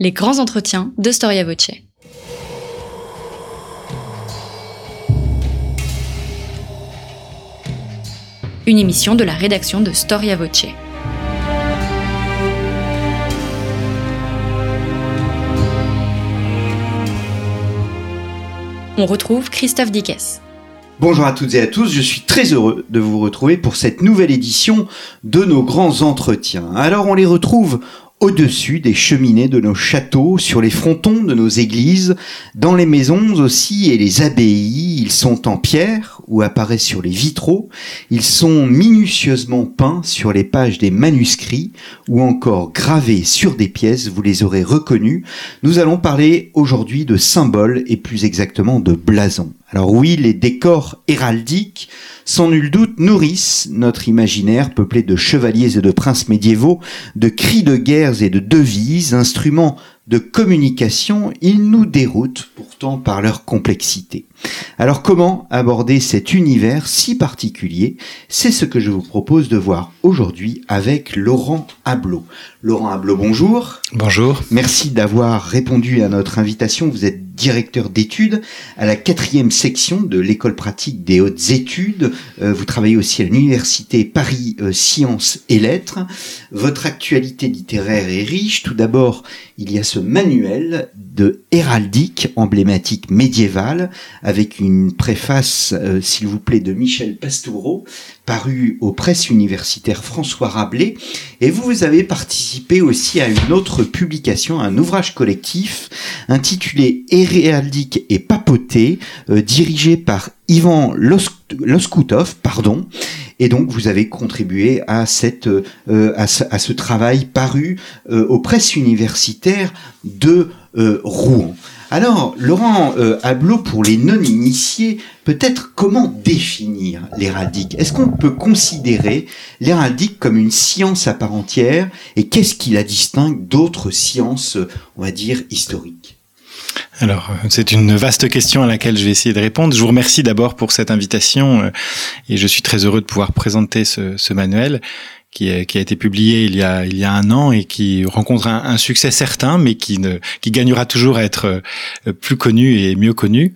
Les grands entretiens de Storia Voce. Une émission de la rédaction de Storia Voce. On retrouve Christophe Dickès. Bonjour à toutes et à tous, je suis très heureux de vous retrouver pour cette nouvelle édition de nos grands entretiens. Alors on les retrouve au-dessus des cheminées de nos châteaux, sur les frontons de nos églises, dans les maisons aussi et les abbayes. Ils sont en pierre ou apparaissent sur les vitraux. Ils sont minutieusement peints sur les pages des manuscrits ou encore gravés sur des pièces. Vous les aurez reconnus. Nous allons parler aujourd'hui de symboles et plus exactement de blasons. Alors oui, les décors héraldiques sans nul doute nourrissent notre imaginaire peuplé de chevaliers et de princes médiévaux, de cris de guerres et de devises, instruments de communication, ils nous déroutent pourtant par leur complexité. Alors comment aborder cet univers si particulier? C'est ce que je vous propose de voir aujourd'hui avec Laurent Ablot. Laurent Ablot, bonjour. Bonjour. Merci d'avoir répondu à notre invitation. Vous êtes directeur d'études à la quatrième section de l'école pratique des hautes études. Euh, vous travaillez aussi à l'université Paris euh, Sciences et Lettres. Votre actualité littéraire est riche. Tout d'abord, il y a ce manuel de héraldique emblématique médiévale avec une préface, euh, s'il vous plaît, de Michel Pastoureau, paru aux presses universitaires François Rabelais. Et vous, avez participé aussi à une autre publication, un ouvrage collectif intitulé Héraldique et papoté, euh, dirigé par Ivan Loskutov, pardon. Et donc, vous avez contribué à, euh, à, ce, travail paru aux presses universitaires de Rouen. Alors, Laurent euh, pour les non-initiés, peut-être comment définir l'héraldique Est-ce qu'on peut considérer l'héraldique comme une science à part entière? Et qu'est-ce qui la distingue d'autres sciences, on va dire, historiques? Alors, c'est une vaste question à laquelle je vais essayer de répondre. Je vous remercie d'abord pour cette invitation euh, et je suis très heureux de pouvoir présenter ce manuel qui a, qui a, été publié il y a, il y a un an et qui rencontre un, un, succès certain, mais qui, ne, qui gagnera toujours à être euh, plus connu et mieux connu.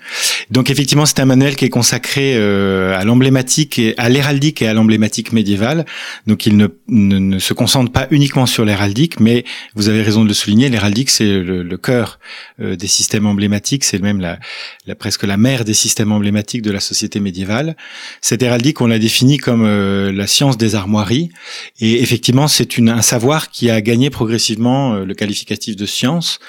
Donc effectivement, c'est un manuel qui est consacré euh, à l'emblématique à l'héraldique et à l'emblématique médiévale. Donc il ne, ne, se concentre pas uniquement sur l'héraldique, mais vous avez raison de le souligner, l'héraldique c'est le, le, cœur euh, des systèmes emblématiques, c'est même la, la, presque la mère des systèmes emblématiques de la société médiévale. Cette héraldique, on l'a définit comme la science des armoiries et effectivement, c'est un savoir qui a gagné progressivement euh, le qualificatif de science,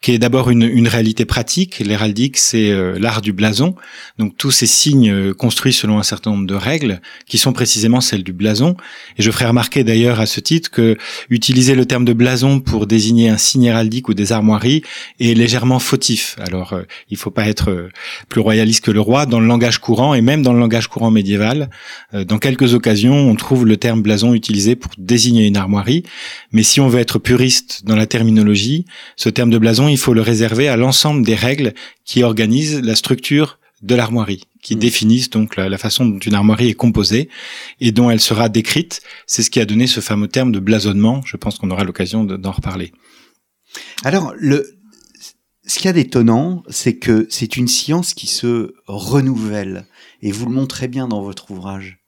qui est d'abord une, une, réalité pratique. L'héraldique, c'est euh, l'art du blason. Donc tous ces signes euh, construits selon un certain nombre de règles, qui sont précisément celles du blason. Et je ferai remarquer d'ailleurs à ce titre que utiliser le terme de blason pour désigner un signe héraldique ou des armoiries est légèrement fautif. Alors, il faut pas être plus royaliste que le roi dans le langage courant et même dans le langage courant médiéval. dans quelques occasions, on trouve le terme blason utilisé pour désigner une armoirie. Mais si on veut être puriste dans la terminologie, ce terme de blason, il faut le réserver à l'ensemble des règles qui organisent la structure de l'armoirie, qui mmh. définissent donc la, façon dont une armoirie est composée et dont elle sera décrite. C'est ce qui a donné ce fameux terme de blasonnement. Je pense qu'on aura l'occasion d'en reparler. Alors, le, ce qu'il y a d'étonnant, c'est que c'est une science qui se renouvelle. Et vous le montrez bien dans votre ouvrage.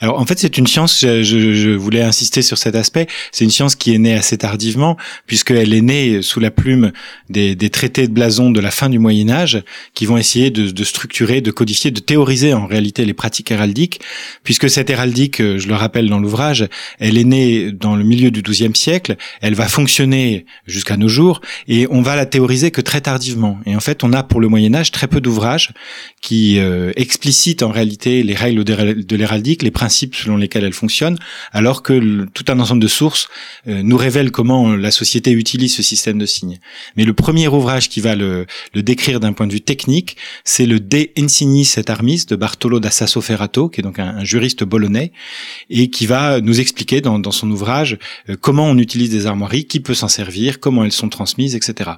Alors en fait, c'est une science, je, je, voulais insister sur cet aspect, c'est une science qui est née assez tardivement, puisqu'elle est née sous la plume des, des, traités de blason de la fin du Moyen Âge, qui vont essayer de, de, structurer, de codifier, de théoriser en réalité les pratiques héraldiques, puisque cette héraldique, je le rappelle dans l'ouvrage, elle est née dans le milieu du XIIe siècle, elle va fonctionner jusqu'à nos jours, et on va la théoriser que très tardivement. Et en fait, on a pour le Moyen Âge très peu d'ouvrages qui euh, explicitent en réalité les règles de l'héraldique, les principes selon lesquels elle fonctionne, alors que tout un ensemble de sources euh, nous révèlent comment la société utilise ce système de signes. Mais le premier ouvrage qui va le, décrire d'un point de vue technique, c'est le De Insignis et Armis de Bartolo da Sassoferrato, qui est donc un, juriste bolonais, et qui va nous expliquer dans, son ouvrage euh, comment on utilise des armoiries, qui peut s'en servir, comment elles sont transmises, etc.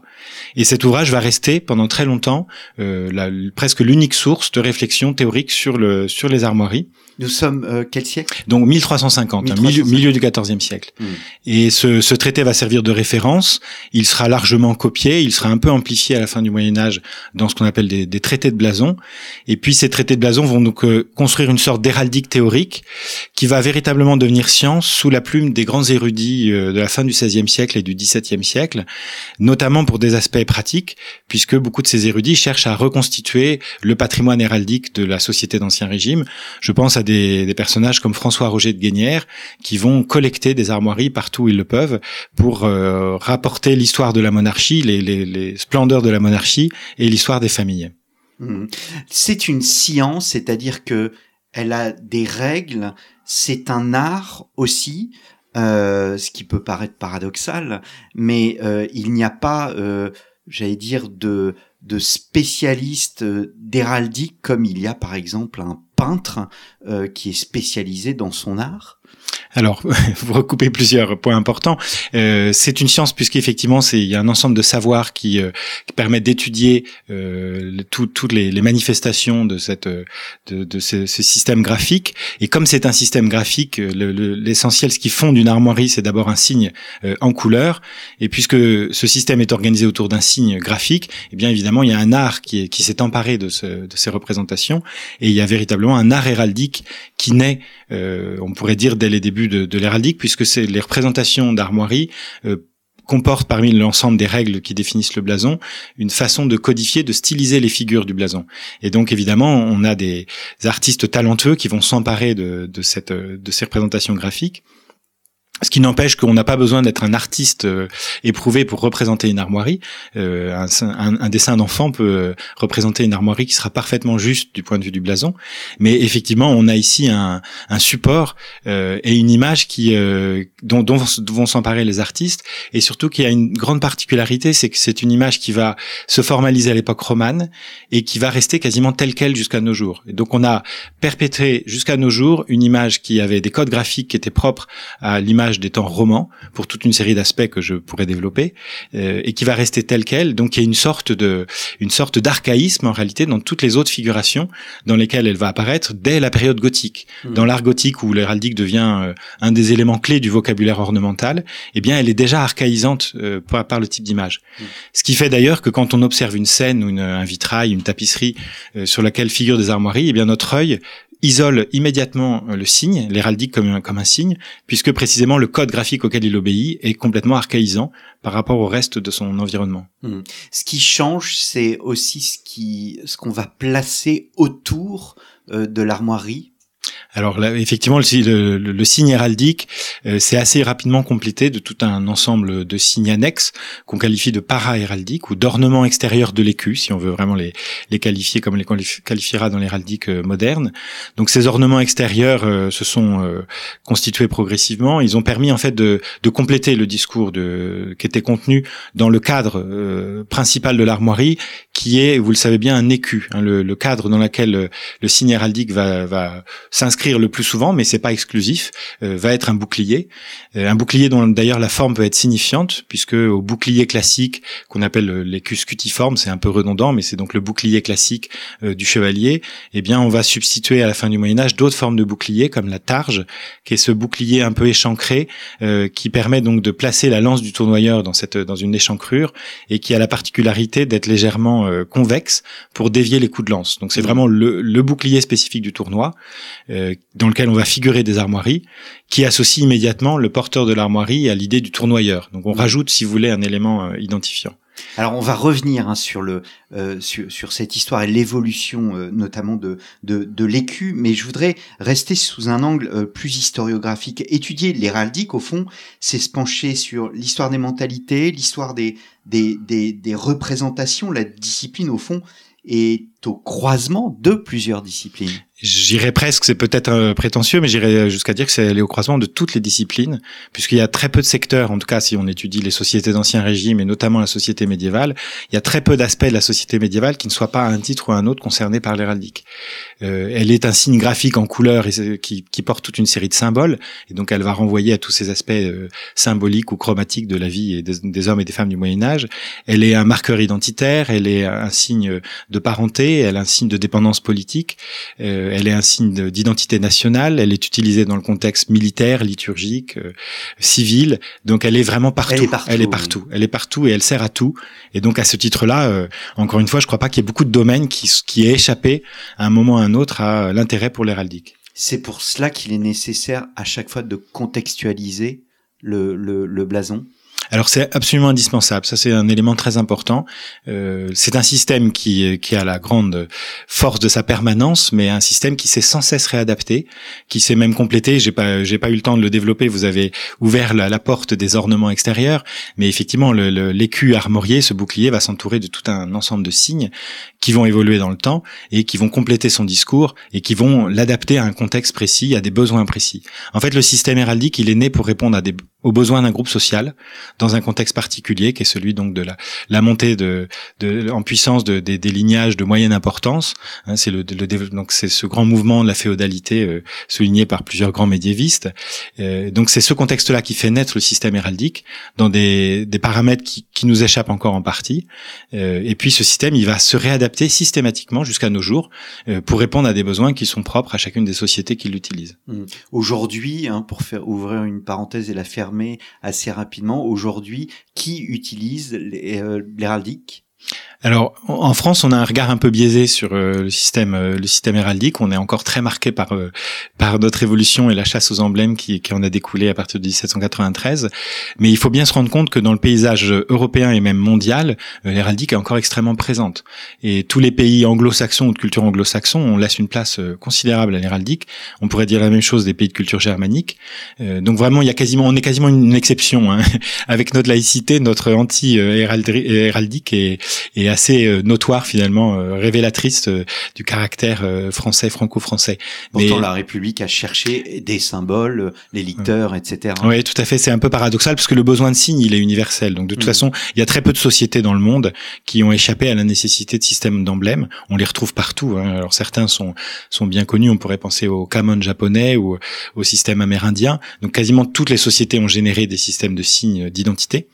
Et cet ouvrage va rester pendant très longtemps euh, presque l'unique source de réflexion théorique sur, le, sur les armoiries. Euh, quel siècle? Donc 1350, 1350. Milieu, milieu, du XIVe siècle. Hmm. Et ce, ce, traité va servir de référence. Il sera largement copié, il sera un peu amplifié à la fin du Moyen Âge dans ce qu'on appelle des, des, traités de blason. Et puis ces traités de blason vont donc euh, construire une sorte d'héraldique théorique qui va véritablement devenir science sous la plume des grands érudits de la fin du XVIe siècle et du XVIIe siècle, notamment pour des aspects pratiques, puisque beaucoup de ces érudits cherchent à reconstituer le patrimoine héraldique de la société d'Ancien Régime. Je pense à des, des, personnages comme François Roger de Guénière, qui vont collecter des armoiries partout où ils le peuvent pour euh, rapporter l'histoire de la monarchie, les, splendeurs de la monarchie et l'histoire des familles. Mmh. C'est une science, c'est-à-dire que elle a des règles, c'est un art aussi, euh, ce qui peut paraître paradoxal, mais euh, il n'y a pas, j'allais dire, de, de spécialistes d'héraldique comme il y a par exemple un peintre euh, qui est spécialisé dans son art alors, vous recoupez plusieurs points importants. Euh, c'est une science puisqu'effectivement, il y a un ensemble de savoirs qui, euh, qui permettent d'étudier euh, toutes les, les, manifestations de cette de, de ce, ce, système graphique. Et comme c'est un système graphique, l'essentiel, le, ce qui fonde une armoirie, c'est d'abord un signe euh, en couleur. Et puisque ce système est organisé autour d'un signe graphique, eh bien évidemment, il y a un art qui, qui s'est emparé de, ce, de ces représentations, et il y a véritablement un art héraldique qui naît, euh, on pourrait dire dès les débuts de, l'héraldique, puisque c'est les représentations d'armoiries euh, comportent parmi l'ensemble des règles qui définissent le blason une façon de codifier, de styliser les figures du blason. Et donc évidemment, on a des artistes talentueux qui vont s'emparer de, de, de ces représentations graphiques ce qui n'empêche qu'on n'a pas besoin d'être un artiste euh, éprouvé pour représenter une armoirie. Euh, un, dessin d'enfant peut représenter une armoirie qui sera parfaitement juste du point de vue du blason. Mais effectivement, on a ici un, support euh, et une image qui dont, dont, vont s'emparer les artistes. Et surtout qu'il y a une grande particularité, c'est que c'est une image qui va se formaliser à l'époque romane et qui va rester quasiment telle quelle jusqu'à nos jours. Et donc on a perpétré jusqu'à nos jours une image qui avait des codes graphiques qui étaient propres à l'image des temps romans pour toute une série d'aspects que je pourrais développer euh, et qui va rester tel quel. Donc il y a une sorte de une sorte d'archaïsme en réalité dans toutes les autres figurations dans lesquelles elle va apparaître dès la période gothique. Hmm. Dans l'art gothique où l'héraldique devient euh, un des éléments clés du vocabulaire ornemental, eh bien elle est déjà archaïsante euh, par, par, le type d'image. Hmm. Ce qui fait d'ailleurs que quand on observe une scène ou une, un vitrail, une tapisserie sur laquelle figurent des armoiries, eh bien notre œil isole immédiatement euh, le signe, l'héraldique comme un, comme un signe, puisque précisément le code graphique auquel il obéit est complètement archaïsant par rapport au reste de son environnement. Hmm. Ce qui change, c'est aussi ce qui, ce qu'on va placer autour euh, de l'armoirie alors là, effectivement, le, signe héraldique, euh, c'est assez rapidement complété de tout un ensemble de signes annexes qu'on qualifie de para-héraldique ou d'ornements extérieurs de l'écu, si on veut vraiment les, les qualifier comme on les qualifiera dans l'héraldique euh, moderne. Donc ces ornements extérieurs euh, se sont constitués progressivement. Ils ont permis en fait de, de compléter le discours de, qui était contenu dans le cadre principal de l'armoirie, qui est, vous le savez bien, un écu, hein, le, le, cadre dans lequel le signe héraldique va, va s'inscrire le plus souvent, mais c'est pas exclusif, euh, va être un bouclier. Euh, un bouclier dont d'ailleurs la forme peut être signifiante, puisque au bouclier classique, qu'on appelle l'écus cutiforme, c'est un peu redondant, mais c'est donc le bouclier classique euh, du chevalier, eh bien on va substituer à la fin du Moyen Âge d'autres formes de boucliers, comme la targe, qui est ce bouclier un peu échancré, qui permet donc de placer la lance du tournoyeur dans, cette, dans une échancrure, et qui a la particularité d'être légèrement convexe pour dévier les coups de lance. Donc c'est mmh. vraiment le, le bouclier spécifique du tournoi. Euh, dans lequel on va figurer des armoiries, qui associe immédiatement le porteur de l'armoirie à l'idée du tournoyeur. Donc on rajoute, si vous voulez, un élément euh, identifiant. Alors on va revenir hein, sur le euh, sur, cette histoire et l'évolution notamment de de, l'écu, mais je voudrais rester sous un angle plus historiographique. Étudier l'héraldique au fond, c'est se pencher sur l'histoire des mentalités, l'histoire des, des des des représentations, la discipline au fond est au croisement de plusieurs disciplines. J'irais presque, c'est peut-être euh, prétentieux, mais j'irais jusqu'à dire que c'est au croisement de toutes les disciplines, puisqu'il y a très peu de secteurs, en tout cas si on étudie les sociétés d'ancien régime et notamment la société médiévale, il y a très peu d'aspects de la société médiévale qui ne soient pas à un titre ou à un autre concernés par l'héraldique. Euh, elle est un signe graphique en couleur et qui, porte toute une série de symboles, et donc elle va renvoyer à tous ces aspects euh, symboliques ou chromatiques de la vie des, hommes et des femmes du Moyen Âge. Elle est un marqueur identitaire, elle est un signe de parenté, elle est un signe de dépendance politique, euh, elle est un signe d'identité nationale, elle est utilisée dans le contexte militaire, liturgique, euh, civil, donc elle est vraiment partout. Elle est partout, elle est partout, elle est partout et elle sert à tout. Et donc à ce titre-là, euh, encore une fois, je crois pas qu'il y ait beaucoup de domaines qui, qui aient échappé à un moment ou à un autre à l'intérêt pour l'héraldique. C'est pour cela qu'il est nécessaire à chaque fois de contextualiser le, le, le blason alors c'est absolument indispensable. Ça c'est un élément très important. Euh, c'est un système qui, qui a la grande force de sa permanence, mais un système qui s'est sans cesse réadapté, qui s'est même complété. J'ai pas j'ai pas eu le temps de le développer. Vous avez ouvert la, porte des ornements extérieurs, mais effectivement l'écu le, armorié, ce bouclier, va s'entourer de tout un ensemble de signes qui vont évoluer dans le temps et qui vont compléter son discours et qui vont l'adapter à un contexte précis, à des besoins précis. En fait, le système héraldique, il est né pour répondre à des aux besoins d'un groupe social dans un contexte particulier qui est celui donc de la, montée de, de en puissance de, des lignages de moyenne importance. Hein, c'est le, le, donc c'est ce grand mouvement de la féodalité euh, souligné par plusieurs grands médiévistes. Euh, donc c'est ce contexte-là qui fait naître le système héraldique dans des, des paramètres qui, qui nous échappent encore en partie. Euh, et puis ce système, il va se réadapter systématiquement jusqu'à nos jours euh, pour répondre à des besoins qui sont propres à chacune des sociétés qui l'utilisent. Mmh. Aujourd'hui, hein, pour faire ouvrir une parenthèse et la faire assez rapidement aujourd'hui qui utilise euh, l'héraldique? Alors en France, on a un regard un peu biaisé sur euh, le système, euh, le système héraldique. On est encore très marqué par euh, par notre évolution et la chasse aux emblèmes qui, qui en a découlé à partir de 1793. Mais il faut bien se rendre compte que dans le paysage européen et même mondial, l'héraldique est encore extrêmement présente. Et tous les pays anglo-saxons ou de culture anglo-saxon, on laisse une place considérable à l'héraldique. On pourrait dire la même chose des pays de culture germanique. donc vraiment, il y a quasiment, on est quasiment une exception hein. avec notre laïcité, notre anti-héraldique et, et assez euh, notoire finalement, euh, révélatrice euh, du caractère français, franco-français. Pourtant, la République a cherché des symboles, les licteurs, etc. Oui, tout à fait. C'est un peu paradoxal parce que le besoin de signe, il est universel. Donc de toute mm. façon, il y a très peu de sociétés dans le monde qui ont échappé à la nécessité de systèmes d'emblèmes. On les retrouve partout. Hein. Alors certains sont sont bien connus. On pourrait penser au kamon japonais ou au système amérindien. Donc quasiment toutes les sociétés ont généré des systèmes de signes d'identité.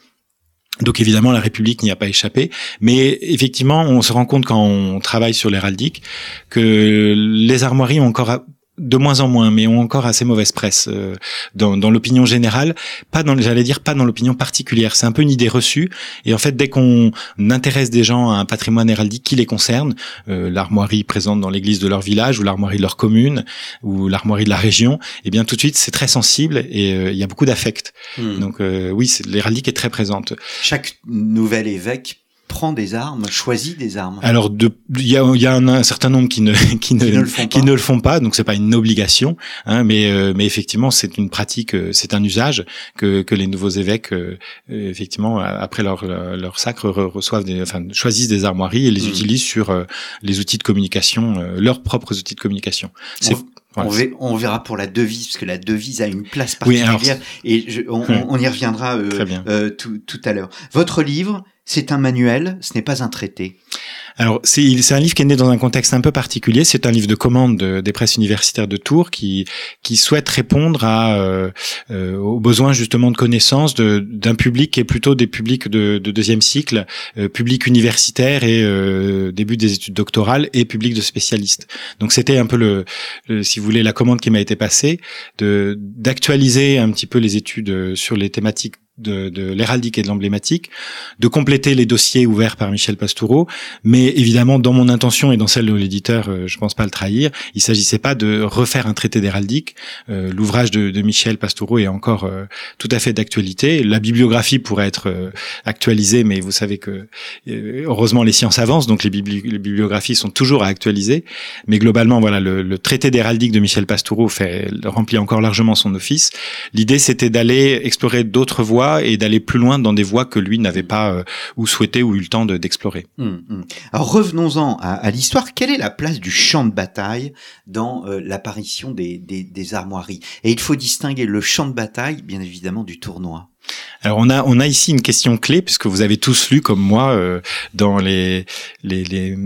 Donc évidemment, la République n'y a pas échappé, mais effectivement, on se rend compte quand on travaille sur l'héraldique que les armoiries ont encore de moins en moins, mais ont encore assez mauvaise presse euh, dans, dans l'opinion générale, pas dans, j'allais dire pas dans l'opinion particulière. C'est un peu une idée reçue. Et en fait, dès qu'on intéresse des gens à un patrimoine héraldique qui les concerne, euh, l'armoirie présente dans l'église de leur village ou l'armoirie de leur commune ou l'armoirie de la région, eh bien tout de suite c'est très sensible et euh, il y a beaucoup d'affect. Hmm. Donc oui, l'héraldique est très présente. Chaque nouvel évêque prend des armes, choisit des armes Alors, il y a, y a un, certain nombre qui ne qui ne, qui ne, le, font pas, donc c'est pas une obligation, hein, mais euh, mais effectivement c'est une pratique, euh, c'est un usage que que les nouveaux évêques euh, effectivement après leur leur sacre reçoivent, des, enfin choisissent des armoiries et les mmh. utilisent sur les outils de communication, leurs propres outils de communication. C'est on, verra pour la devise, parce que la devise a une place particulière, et on, on, y reviendra euh, tout, tout à l'heure. Votre livre, c'est un manuel, ce n'est pas un traité. Alors, c'est un livre qui est né dans un contexte un peu particulier. C'est un livre de commande des presses universitaires de Tours qui qui souhaite répondre à euh, euh, aux besoins justement de connaissances d'un public qui est plutôt des publics de, de deuxième cycle, euh, public universitaire et euh, début des études doctorales et public de spécialistes. Donc c'était un peu le, si vous voulez la commande qui m'a été passée de d'actualiser un petit peu les études sur les thématiques de, de l'héraldique et de l'emblématique, de compléter les dossiers ouverts par Michel Pastoureau, mais évidemment dans mon intention et dans celle de l'éditeur, euh, je pense pas le trahir, il s'agissait pas de refaire un traité d'héraldique. Euh, l'ouvrage de, de, Michel Pastoureau est encore euh, tout à fait d'actualité. La bibliographie pourrait être actualisée, mais vous savez que heureusement les sciences avancent, donc les, bibliographies sont toujours à actualiser. Mais globalement, voilà, le, le traité d'héraldique de Michel Pastoureau fait remplit encore largement son office. L'idée, c'était d'aller explorer d'autres voies et d'aller plus loin dans des voies que lui n'avait pas euh, ou souhaité ou eu le temps d'explorer. Hum, hum. Alors revenons-en à, l'histoire. Quelle est la place du champ de bataille dans euh, l'apparition des, des, des armoiries? Et il faut distinguer le champ de bataille, bien évidemment, du tournoi. Alors on a on a ici une question clé puisque vous avez tous lu comme moi euh, dans les, les, les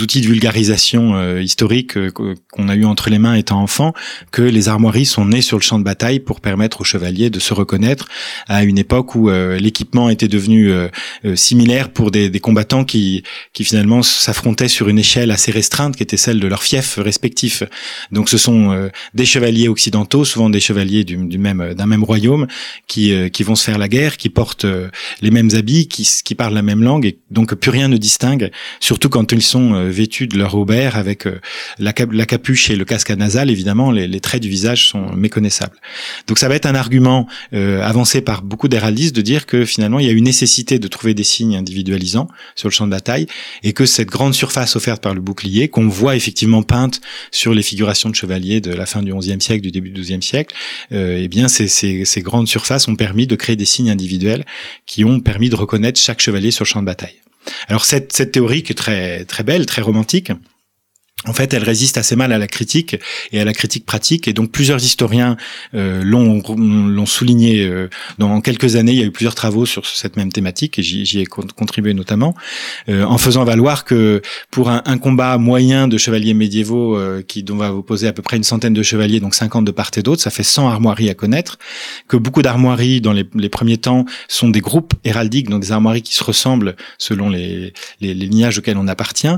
outils de vulgarisation euh, historique euh, qu'on a eu entre les mains étant enfant que les armoiries sont nées sur le champ de bataille pour permettre aux chevaliers de se reconnaître à une époque où l'équipement était devenu similaire pour des, des, combattants qui qui finalement s'affrontaient sur une échelle assez restreinte qui était celle de leurs fiefs respectifs. Donc ce sont des chevaliers occidentaux, souvent des chevaliers du, du même d'un même royaume qui qui vont faire la guerre, qui portent euh, les mêmes habits, qui, parlent la même langue, et donc plus rien ne distingue, surtout quand ils sont euh, vêtus de leur aubert avec euh, la, capuche et le casque à nasal, évidemment, les, traits du visage sont méconnaissables. Donc ça va être un argument avancé par beaucoup d'héraldistes de dire que finalement il y a une nécessité de trouver des signes individualisants sur le champ de bataille, et que cette grande surface offerte par le bouclier, qu'on voit effectivement peinte sur les figurations de chevaliers de la fin du XIe siècle, du début du XIIe siècle, eh bien ces grandes surfaces ont permis de créer des signes individuels qui ont permis de reconnaître chaque chevalier sur le champ de bataille. Alors cette, théorie qui est très belle, très romantique, en fait, elle résiste assez mal à la critique et à la critique pratique. Et donc, plusieurs historiens euh, l'ont, l'ont souligné. Euh, dans quelques années, il y a eu plusieurs travaux sur cette même thématique et j'y, ai contribué notamment, euh, en faisant valoir que pour un, combat moyen de chevaliers médiévaux euh, qui dont va opposer à peu près une centaine de chevaliers, donc 50 de part et d'autre, ça fait 100 armoiries à connaître. Que beaucoup d'armoiries dans les, les, premiers temps sont des groupes héraldiques, donc des armoiries qui se ressemblent selon les, les, les lignages auxquels on appartient.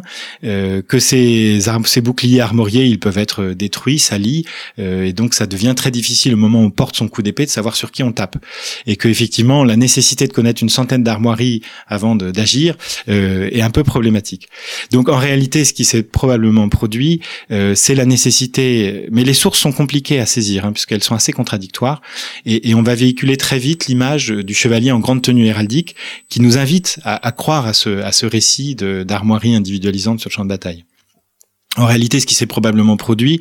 Euh, que ces ces boucliers armoriés, ils peuvent être euh, détruits, salis, euh, et donc ça devient très difficile au moment où on porte son coup d'épée de savoir sur qui on tape. Et que effectivement, la nécessité de connaître une centaine d'armoiries avant d'agir euh, est un peu problématique. Donc en réalité, ce qui s'est probablement produit, c'est la nécessité, mais les sources sont compliquées à saisir, hein, puisqu'elles sont assez contradictoires, et, et, on va véhiculer très vite l'image du chevalier en grande tenue héraldique, qui nous invite à, à croire à ce, à ce récit d'armoiries individualisantes sur le champ de bataille. En réalité, ce qui s'est probablement produit,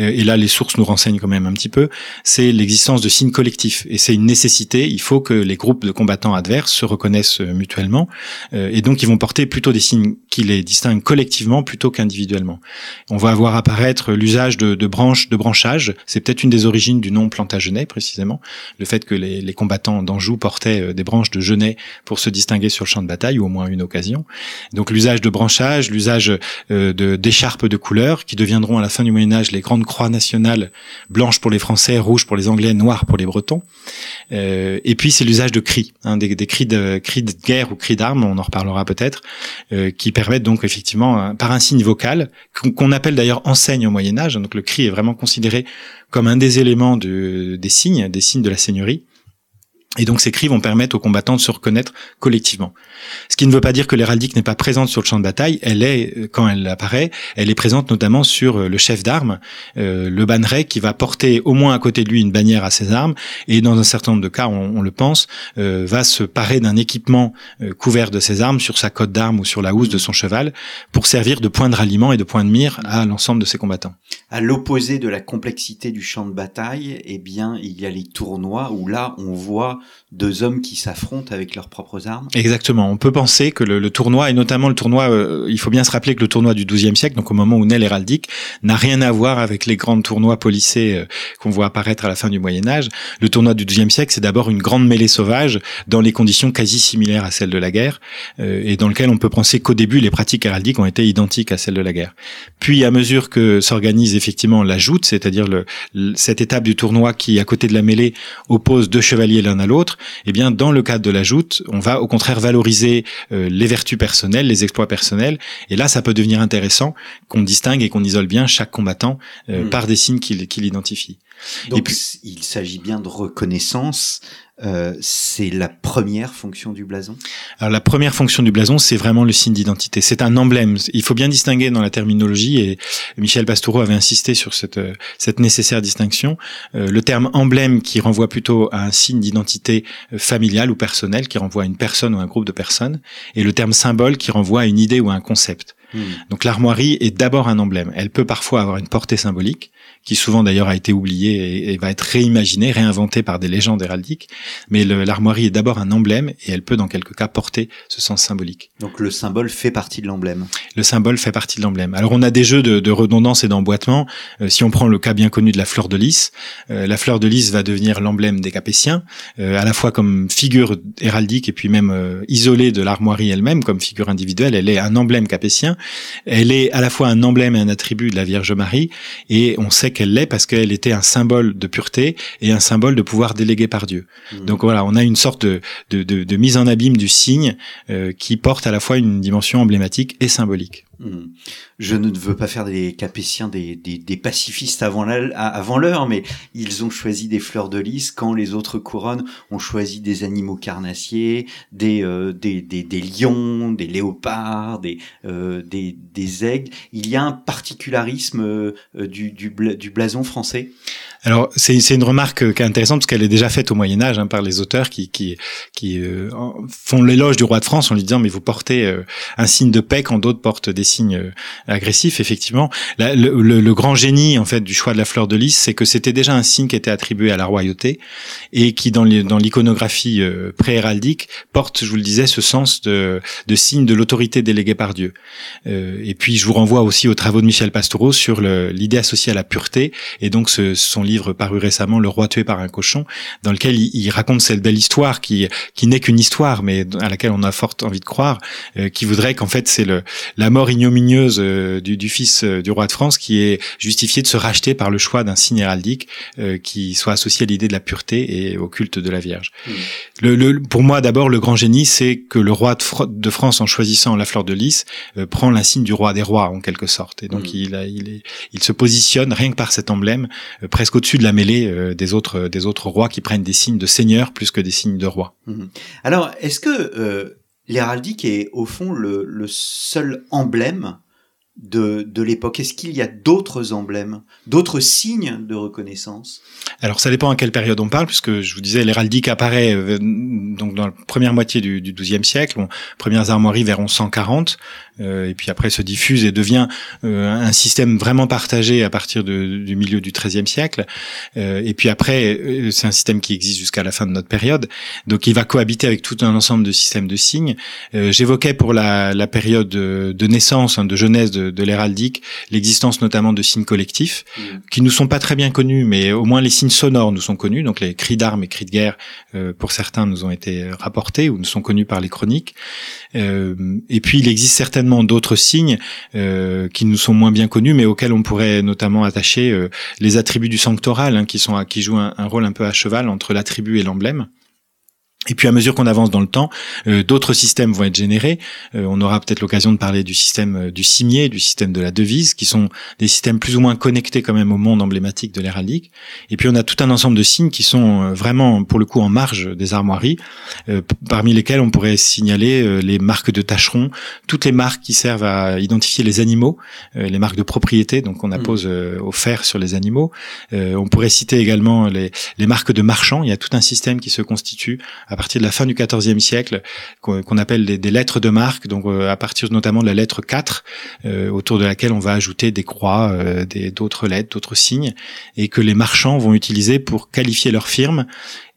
euh, et là les sources nous renseignent quand même un petit peu, c'est l'existence de signes collectifs. Et c'est une nécessité, il faut que les groupes de combattants adverses se reconnaissent euh, mutuellement, euh, et donc ils vont porter plutôt des signes qui les distinguent collectivement plutôt qu'individuellement. On va avoir apparaître l'usage de, de, branches, de branchage, c'est peut-être une des origines du nom Plantagenet précisément, le fait que les, les combattants d'Anjou portaient des branches de genêt pour se distinguer sur le champ de bataille, ou au moins une occasion. Donc l'usage de branchage, l'usage de de couleurs qui deviendront à la fin du Moyen Âge les grandes croix nationales blanches pour les Français, rouges pour les Anglais, noires pour les Bretons. Euh, et puis c'est l'usage de cris, hein, des, cris de cris de guerre ou cris d'armes, on en reparlera peut-être, euh, qui permettent donc effectivement par un signe vocal qu'on appelle d'ailleurs enseigne au Moyen Âge. Donc le cri est vraiment considéré comme un des éléments de, des signes, des signes de la seigneurie. Et donc ces cris vont permettre aux combattants de se reconnaître collectivement. Ce qui ne veut pas dire que l'héraldique n'est pas présente sur le champ de bataille. Elle est, euh, quand elle apparaît, elle est présente notamment sur euh, le chef d'armes, euh, le banneret, qui va porter au moins à côté de lui une bannière à ses armes, et dans un certain nombre de cas, on, le pense, va se parer d'un équipement couvert de ses armes sur sa cote d'armes ou sur la housse de son cheval, pour servir de point de ralliement et de point de mire à l'ensemble de ses combattants. À l'opposé de la complexité du champ de bataille, eh bien, il y a les tournois où là, on voit deux hommes qui s'affrontent avec leurs propres armes. Exactement. On peut penser que le, tournoi, et notamment le tournoi, euh, il faut bien se rappeler que le tournoi du XIIe siècle, donc au moment où naît l'héraldique, n'a rien à voir avec les grands tournois policés euh, qu'on voit apparaître à la fin du Moyen Âge. Le tournoi du XIIe siècle, c'est d'abord une grande mêlée sauvage dans les conditions quasi similaires à celles de la guerre, euh, et dans lequel on peut penser qu'au début, les pratiques héraldiques ont été identiques à celles de la guerre. Puis, à mesure que s'organise effectivement la joute, c'est-à-dire le, cette étape du tournoi qui, à côté de la mêlée, oppose deux chevaliers l'un à l'autre, eh bien, dans le cadre de la joute, on va au contraire valoriser euh, les vertus personnelles, les exploits personnels. Et là, ça peut devenir intéressant qu'on distingue et qu'on isole bien chaque combattant euh, hmm. par des signes qu'il qu identifie. Donc, il s'agit bien de reconnaissance euh, c'est la première fonction du blason? Alors la première fonction du blason, c'est vraiment le signe d'identité. C'est un emblème. Il faut bien distinguer dans la terminologie, et Michel Pastoureau avait insisté sur cette, euh, cette nécessaire distinction. Euh, le terme emblème qui renvoie plutôt à un signe d'identité familiale ou personnelle, qui renvoie à une personne ou un groupe de personnes, et le terme symbole qui renvoie à une idée ou à un concept. Hmm. Donc l'armoirie est d'abord un emblème. Elle peut parfois avoir une portée symbolique, qui souvent d'ailleurs a été oublié et, va être réimaginé, réinventé par des légendes héraldiques. Mais l'armoirie est d'abord un emblème et elle peut dans quelques cas porter ce sens symbolique. Donc le symbole fait partie de l'emblème. Le symbole fait partie de l'emblème. Alors on a des jeux de, de redondance et d'emboîtement. Euh, si on prend le cas bien connu de la fleur de lys, euh, la fleur de lys va devenir l'emblème des Capétiens, euh, à la fois comme figure héraldique et puis même isolée de l'armoirie elle-même, comme figure individuelle. Elle est un emblème capétien. Elle est à la fois un emblème et un attribut de la Vierge Marie, et on sait qu'elle l'est parce qu'elle était un symbole de pureté et un symbole de pouvoir délégué par Dieu. Mmh. Donc voilà, on a une sorte de, de, de, de mise en abîme du signe qui porte à la fois une dimension emblématique et symbolique. Hmm. Je ne veux pas faire des Capétiens des, pacifistes avant l'heure, mais ils ont choisi des fleurs de lys quand les autres couronnes ont choisi des animaux carnassiers, des, euh, lions, des léopards, des, euh, des, aigles. Il y a un particularisme euh, du, blason français? Alors c'est une remarque qui est intéressante parce qu'elle est déjà faite au Moyen Âge hein, par les auteurs qui font l'éloge du roi de France en lui disant mais vous portez un signe de paix quand d'autres portent des signes agressifs. Effectivement, le, grand génie en fait du choix de la fleur de lys, c'est que c'était déjà un signe qui était attribué à la royauté et qui dans l'iconographie pré-héraldique porte, je vous le disais, ce sens de, signe de l'autorité déléguée par Dieu. et puis je vous renvoie aussi aux travaux de Michel Pastoureau sur l'idée associée à la pureté et donc son livre paru récemment, Le roi tué par un cochon, dans lequel il, raconte cette belle histoire qui qui n'est qu'une histoire, mais à laquelle on a fort envie de croire, euh, qui voudrait qu'en fait c'est la mort ignominieuse euh, du, du, fils euh, du roi de France qui est justifiée de se racheter par le choix d'un signe héraldique qui soit associé à l'idée de la pureté et au culte de la Vierge. Mmh. Le, le, pour moi d'abord le grand génie c'est que le roi de, de, France en choisissant la fleur de lys prend l'insigne du roi des rois en quelque sorte et donc mmh. il, a, il, est, il se positionne rien que par cet emblème presque au-dessus de la mêlée euh, des autres des autres rois qui prennent des signes de seigneur plus que des signes de roi. Mhm. Alors, est-ce que euh, l'héraldique est au fond le, seul emblème de, l'époque. Est-ce qu'il y a d'autres emblèmes, d'autres signes de reconnaissance? Alors ça dépend à quelle période on parle, puisque je vous disais l'héraldique apparaît euh, donc dans la première moitié du, du XIIe siècle, premières armoiries vers 1140, euh, et puis après se diffuse et devient euh, un système vraiment partagé à partir de, du milieu du XIIIe siècle. Euh, et puis après, euh, c'est un système qui existe jusqu'à la fin de notre période, donc il va cohabiter avec tout un ensemble de systèmes de signes. J'évoquais pour la, la, période de, naissance, hein, de jeunesse de de, l'héraldique, l'existence notamment de signes collectifs mm. qui nous sont pas très bien connus, mais au moins les signes sonores nous sont connus. Donc les cris d'armes et cris de guerre, euh, pour certains, nous ont été rapportés ou nous sont connus par les chroniques. Euh, et puis il existe d'autres signes euh, qui nous sont moins bien connus, mais auxquels on pourrait notamment attacher les attributs du sanctoral, hein, qui sont qui jouent un, un rôle un peu à cheval entre l'attribut et l'emblème. Et puis à mesure qu'on avance dans le temps, euh, d'autres systèmes vont être générés. Euh, on aura peut-être l'occasion de parler du système euh, du cimier, du système de la devise, qui sont des systèmes plus ou moins connectés quand même au monde emblématique de l'héraldique. Et puis on a tout un ensemble de signes qui sont vraiment pour le coup en marge des armoiries, parmi lesquels on pourrait signaler les marques de tâcherons, toutes les marques qui servent à identifier les animaux, les marques de propriété, donc on appose mmh. au fer sur les animaux. on pourrait citer également les, les marques de marchands. Il y a tout un système qui se constitue à partir de la fin du XIVe siècle, qu'on appelle des, lettres de marque, donc euh, à partir notamment de la lettre 4, euh, autour de laquelle on va ajouter des croix, euh, d'autres lettres, d'autres signes, et que les marchands vont utiliser pour qualifier leur firme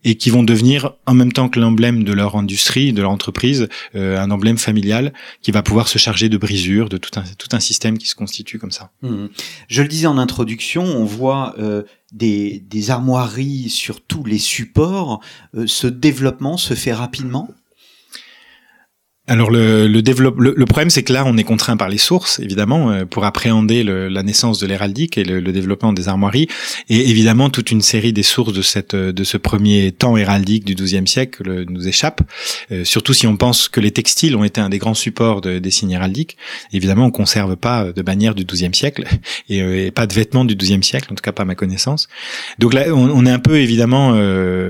et qui vont devenir en même temps que l'emblème de leur industrie, de leur entreprise, un emblème familial qui va pouvoir se charger de brisures, de tout un, tout un système qui se constitue comme ça. Mmh. Je le disais en introduction, on voit des, des armoiries sur tous les supports, euh, ce développement se fait rapidement? Alors le, le, développe, le, problème, c'est que là, on est contraint par les sources, évidemment, euh, pour appréhender la naissance de l'héraldique et le, développement des armoiries, et évidemment toute une série des sources de cette de ce premier temps héraldique du XIIe siècle nous échappe. Euh, surtout si on pense que les textiles ont été un des grands supports des signes héraldiques. Évidemment, on conserve pas de bannières du XIIe siècle euh, et, pas de vêtements du XIIe siècle, en tout cas pas à ma connaissance. Donc là, on, est un peu évidemment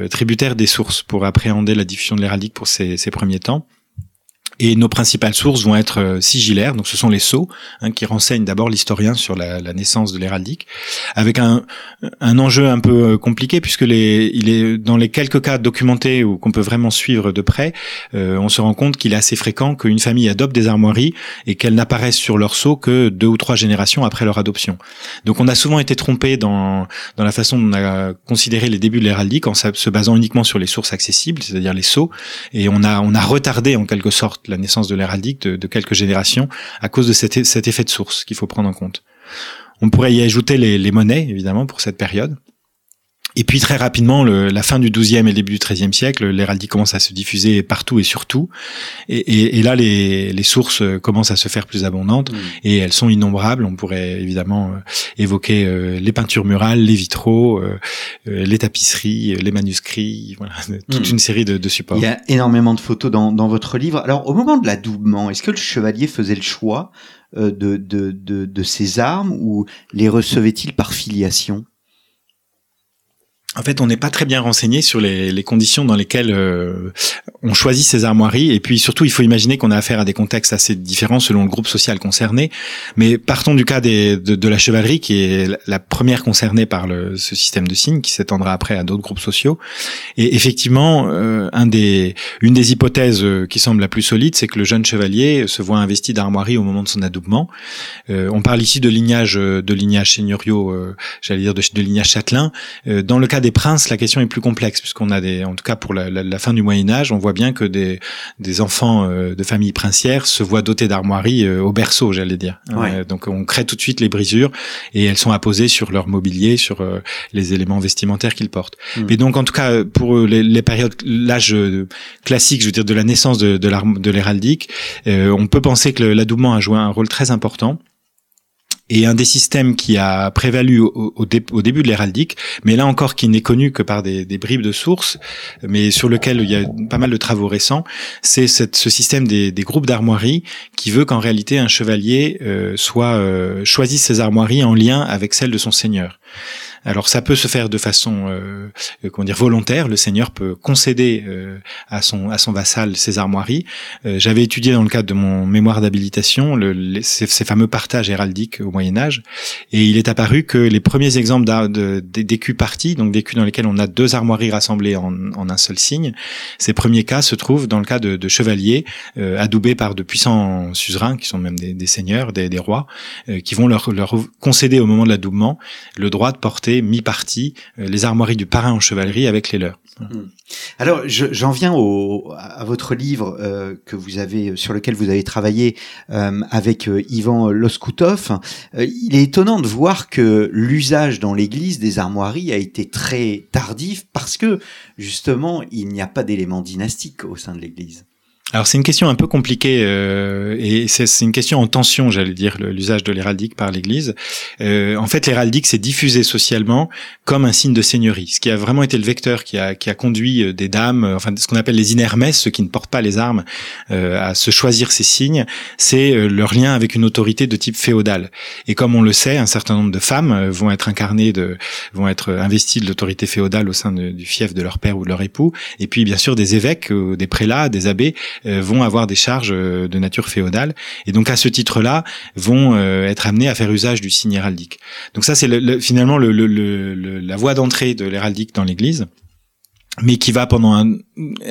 tributaire des sources pour appréhender la diffusion de l'héraldique pour ces, ces premiers temps. Et nos principales sources vont être euh, sigillaires, donc ce sont les sceaux, hein, qui renseignent d'abord l'historien sur la, naissance de l'héraldique, avec un, un, enjeu un peu euh, compliqué, puisque les, il est dans les quelques cas documentés ou qu'on peut vraiment suivre de près, euh, on se rend compte qu'il est assez fréquent qu'une famille adopte des armoiries et qu'elles n'apparaissent sur leur sceau que deux ou trois générations après leur adoption. Donc on a souvent été trompé dans, dans la façon dont on a considéré les débuts de l'héraldique en se basant uniquement sur les sources accessibles, c'est-à-dire les sceaux, et on a, on a retardé en quelque sorte la naissance de l'héraldique de, quelques générations à cause de cet, cet effet de source qu'il faut prendre en compte. On pourrait y ajouter les monnaies, évidemment, pour cette période. Et puis très rapidement, le, la fin du XIIe et le début du XIIIe siècle, l'héraldique commence à se diffuser partout et surtout. Et, et, et là, les, les, sources commencent à se faire plus abondantes mmh. et elles sont innombrables. On pourrait évidemment euh, évoquer euh, les peintures murales, les vitraux, euh, les tapisseries, les manuscrits, voilà, toute mmh. une série de, de, supports. Il y a énormément de photos dans, dans votre livre. Alors, au moment de l'adoubement, est-ce que le chevalier faisait le choix de, de, de, de ses armes ou les recevait-il par filiation? En fait, on n'est pas très bien renseigné sur les, conditions dans lesquelles euh, on choisit ces armoiries. Et puis surtout, il faut imaginer qu'on a affaire à des contextes assez différents selon le groupe social concerné. Mais partons du cas de, la chevalerie, qui est la première concernée par le, ce système de signes, qui s'étendra après à d'autres groupes sociaux. Et effectivement, euh, une des hypothèses euh, qui semble la plus solide, c'est que le jeune chevalier se voit investi d'armoiries au moment de son adoubement. On parle ici de lignage, de lignage seigneuriaux, j'allais dire de, de lignage châtelain. dans le cas des princes, la question est plus complexe puisqu'on a des, en tout cas pour la, la, la, fin du Moyen Âge, on voit bien que des, des enfants euh, de familles princières se voient dotés d'armoiries euh, au berceau, j'allais dire. Ouais. Euh, donc on crée tout de suite les brisures et elles sont apposées sur leur mobilier, sur les éléments vestimentaires qu'ils portent. Hmm. Mm. Mais donc en tout cas pour les, les périodes, l'âge classique, je veux dire de la naissance de, de l'héraldique, on peut penser que l'adoubement a joué un rôle très important et un des systèmes qui a prévalu au, au, dé, au début de l'héraldique, mais là encore qui n'est connu que par des, bribes de sources, mais sur lequel il y a pas mal de travaux récents, c'est ce système des, des groupes d'armoiries qui veut qu'en réalité un chevalier euh, soit euh, choisisse ses armoiries en lien avec celles de son seigneur. Alors ça peut se faire de façon euh, comment dire volontaire. Le seigneur peut concéder euh, à son à son vassal ses armoiries. Euh, J'avais étudié dans le cadre de mon mémoire d'habilitation le, ces, ces, fameux partages héraldiques au Moyen Âge, et il est apparu que les premiers exemples d'écus partis, donc d'écus dans lesquels on a deux armoiries rassemblées en, en, un seul signe, ces premiers cas se trouvent dans le cas de, de chevaliers euh, adoubés par de puissants suzerains qui sont même des, des seigneurs, des, des rois, euh, qui vont leur, leur concéder au moment de l'adoubement le droit de porter mi-partie euh, les armoiries du parrain en chevalerie avec les leurs. Hmm. Alors, j'en viens à votre livre euh, que vous avez, sur lequel vous avez travaillé euh, avec euh, Ivan Loskutov. Euh, il est étonnant de voir que l'usage dans l'Église des armoiries a été très tardif parce que justement, il n'y a pas d'élément dynastique au sein de l'Église. Alors c'est une question un peu compliquée euh, et c'est une question en tension, j'allais dire, l'usage de l'héraldique par l'Église. Euh, en fait, l'héraldique s'est diffusée socialement comme un signe de seigneurie, ce qui a vraiment été le vecteur qui a, qui a conduit euh, des dames, euh, enfin ce qu'on appelle les inermès, ceux qui ne portent pas les armes, euh, à se choisir ces signes. C'est euh, leur lien avec une autorité de type féodal. Et comme on le sait, un certain nombre de femmes vont être incarnées, de, vont être investies de l'autorité féodale au sein du fief de leur père ou de leur époux. Et puis bien sûr des évêques, des prélats, des abbés vont avoir des charges euh, de nature féodale. Et donc à ce titre-là vont euh, être amenés à faire usage du signe héraldique. Donc ça c'est le, le, finalement le, la voie d'entrée de l'héraldique dans l'Église mais qui va pendant un,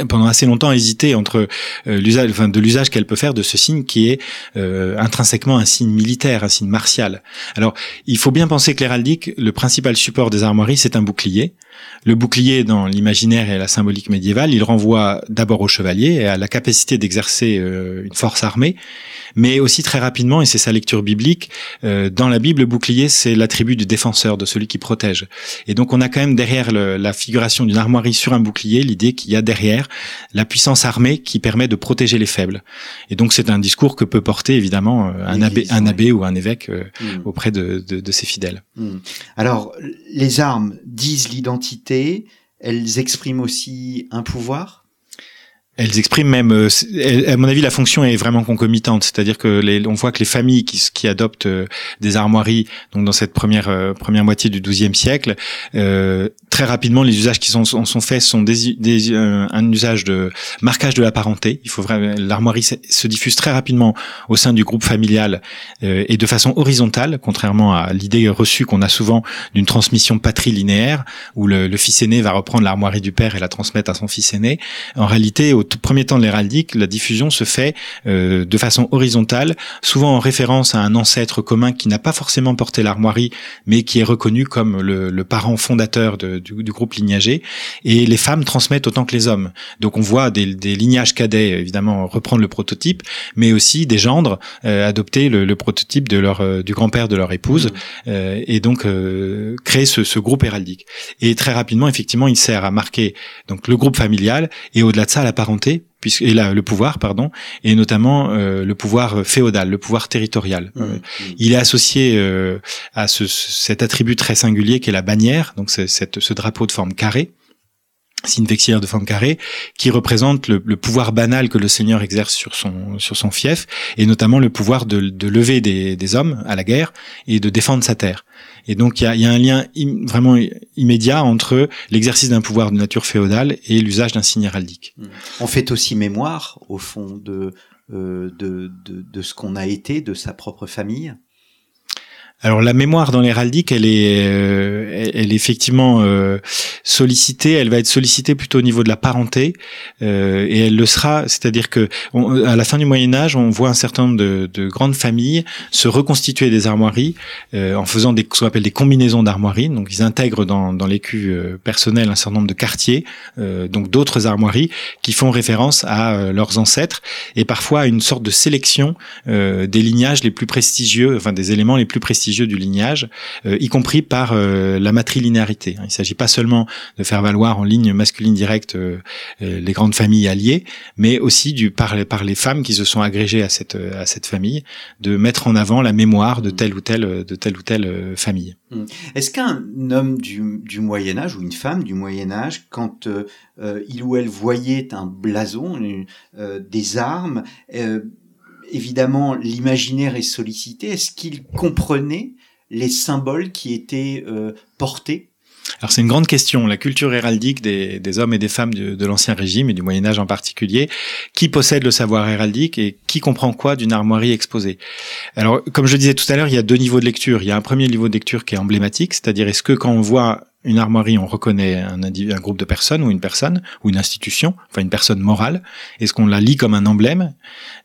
pendant assez longtemps hésiter entre euh, l'usage enfin de l'usage qu'elle peut faire de ce signe qui est euh, intrinsèquement un signe militaire un signe martial. Alors il faut bien penser que l'héraldique le principal support des armoiries c'est un bouclier le bouclier dans l'imaginaire et la symbolique médiévale il renvoie d'abord au chevalier et à la capacité d'exercer euh, une force armée mais aussi très rapidement, et c'est sa lecture biblique, euh, dans la Bible, le bouclier, c'est l'attribut du défenseur, de celui qui protège. Et donc on a quand même derrière le, la figuration d'une armoirie sur un bouclier, l'idée qu'il y a derrière la puissance armée qui permet de protéger les faibles. Et donc c'est un discours que peut porter évidemment euh, un abbé, un abbé ou un évêque mmh. auprès de, de, de, ses fidèles. Mmh. Alors les armes disent l'identité, elles expriment aussi un pouvoir? Elles expriment même, euh, à mon avis, la fonction est vraiment concomitante, c'est-à-dire que les, on voit que les familles qui, qui adoptent euh, des armoiries, donc dans cette première euh, première moitié du XIIe siècle, euh, très rapidement les usages qui sont sont faits sont des, des un usage de marquage de la parenté. Il faut vraiment l'armoirie se diffuse très rapidement au sein du groupe familial et de façon horizontale, contrairement à l'idée reçue qu'on a souvent d'une transmission patrilinéaire où le, le fils aîné va reprendre l'armoirie du père et la transmettre à son fils aîné. En réalité, premier temps de l'héraldique, la diffusion se fait euh, de façon horizontale, souvent en référence à un ancêtre commun qui n'a pas forcément porté l'armoirie, mais qui est reconnu comme le, le parent fondateur de, du, du, groupe lignagé. Et les femmes transmettent autant que les hommes. Donc on voit des, des lignages cadets, évidemment, reprendre le prototype, mais aussi des gendres euh, adopter le, le, prototype de leur, euh, du grand-père de leur épouse, mmh. euh, et donc euh, créer ce, ce groupe héraldique. Et très rapidement, effectivement, il sert à marquer donc le groupe familial et au-delà de ça la parenté puisque et là, le pouvoir pardon et notamment euh, le pouvoir féodal le pouvoir territorial. Mmh, euh, il est associé euh, à ce, cet attribut très singulier qui est la bannière donc c'est cette, ce drapeau de forme carrée signe vexillère de forme qui représente le, pouvoir banal que le Seigneur exerce sur son sur son fief, et notamment le pouvoir de, de lever des, des, hommes à la guerre et de défendre sa terre. Et donc il y a, y a, un lien im, vraiment immédiat entre l'exercice d'un pouvoir de nature féodale et l'usage d'un signe héraldique. Mmh. On fait aussi mémoire, au fond, euh, de, de, de ce qu'on a été, de sa propre famille. Alors la mémoire dans l'héraldique, elle est, euh, elle est effectivement euh, sollicitée. Elle va être sollicitée plutôt au niveau de la parenté, euh, et elle le sera. C'est-à-dire que à la fin du Moyen Âge, on voit un certain nombre de, de grandes familles se reconstituer des armoiries euh, en faisant des, ce qu'on appelle des combinaisons d'armoiries. Donc ils intègrent dans, dans l'écu euh, personnel un certain nombre de quartiers, donc d'autres armoiries qui font référence à leurs ancêtres et parfois à une sorte de sélection des lignages les plus prestigieux, enfin des éléments les plus prestigieux du lignage, euh, y compris par euh, la matrilinéarité. Il ne s'agit pas seulement de faire valoir en ligne masculine directe euh, les grandes familles alliées, mais aussi du par les, femmes qui se sont agrégées à cette à cette famille, de mettre en avant la mémoire de telle ou telle de telle ou telle famille. Mmh. Est-ce qu'un homme du, du, Moyen Âge ou une femme du Moyen Âge, quand il ou elle voyait un blason, des armes, évidemment, l'imaginaire est sollicité. Est-ce qu'il comprenait les symboles qui étaient euh, portés? Alors c'est une grande question, la culture héraldique des, hommes et des femmes de, de l'Ancien Régime et du Moyen Âge en particulier, qui possède le savoir héraldique et qui comprend quoi d'une armoirie exposée? Alors comme je disais tout à l'heure, il y a deux niveaux de lecture. Il y a un premier niveau de lecture qui est emblématique, c'est-à-dire est-ce que quand on voit une armoirie, on reconnaît un, un, groupe de personnes ou une personne ou une institution, enfin une personne morale. Est-ce qu'on la lit comme un emblème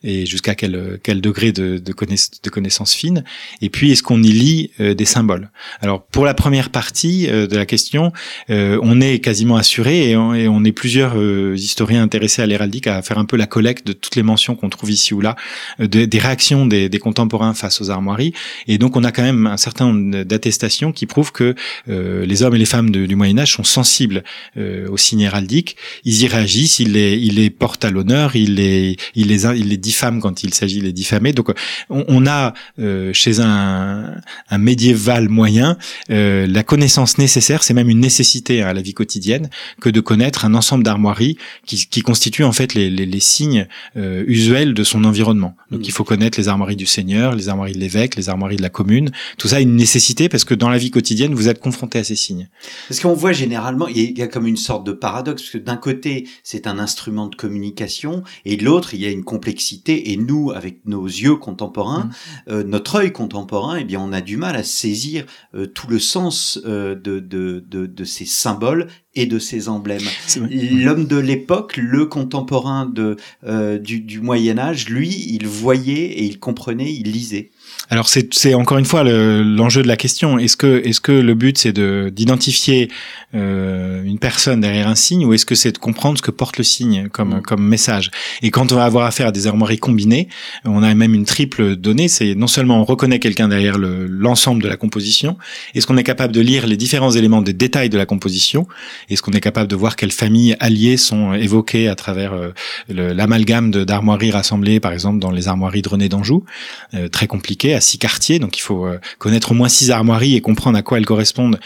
et jusqu'à quel, quel degré de, de, connaiss de connaissance fine? Et puis est-ce qu'on y lit euh, des symboles? Alors pour la première partie euh, de la question, euh, on est quasiment assuré et on, est plusieurs historiens intéressés à l'héraldique à faire un peu la collecte de toutes les mentions qu'on trouve ici ou là, de, des réactions des, des, contemporains face aux armoiries. Et donc on a quand même un certain nombre d'attestations qui prouvent que les hommes et les femmes de, du Moyen Âge sont sensibles euh, aux signes héraldiques. Ils y réagissent, ils les, ils les portent à l'honneur, ils les, ils les, ils les diffament quand il s'agit de les diffamer. Donc on, on a euh, chez un, un médiéval moyen euh, la connaissance nécessaire, c'est même une nécessité hein, à la vie quotidienne, que de connaître un ensemble d'armoiries qui, qui constituent en fait les, les, les signes euh, usuels de son environnement. Donc mmh. il faut connaître les armoiries du seigneur, les armoiries de l'évêque, les armoiries de la commune. Tout ça est une nécessité parce que dans la vie quotidienne, vous êtes confronté à ces signes. Parce qu'on voit généralement, il y a comme une sorte de paradoxe, parce que d'un côté, c'est un instrument de communication, et de l'autre, il y a une complexité, et nous, avec nos yeux contemporains, mmh. euh, notre œil contemporain, eh bien, on a du mal à saisir euh, tout le sens euh, de, de, de, de, ces symboles et de ces emblèmes. L'homme de l'époque, le contemporain de, euh, du, du Moyen Âge, lui, il voyait et il comprenait, il lisait. Alors c'est encore une fois l'enjeu le, de la question. Est-ce que est-ce que le but c'est de d'identifier euh, une personne derrière un signe ou est-ce que c'est de comprendre ce que porte le signe comme mmh. comme message? Et quand on va avoir affaire à des armoiries combinées, on a même une triple donnée. C'est non seulement on reconnaît quelqu'un derrière l'ensemble le, de la composition, est-ce qu'on est capable de lire les différents éléments des détails de la composition? Est-ce qu'on est capable de voir quelles familles alliées sont évoquées à travers euh, l'amalgame d'armoiries rassemblées, par exemple, dans les armoiries de René d'Anjou, euh, très compliqué, à six quartiers. Donc il faut euh, connaître au moins six armoiries et comprendre à quoi elles correspondent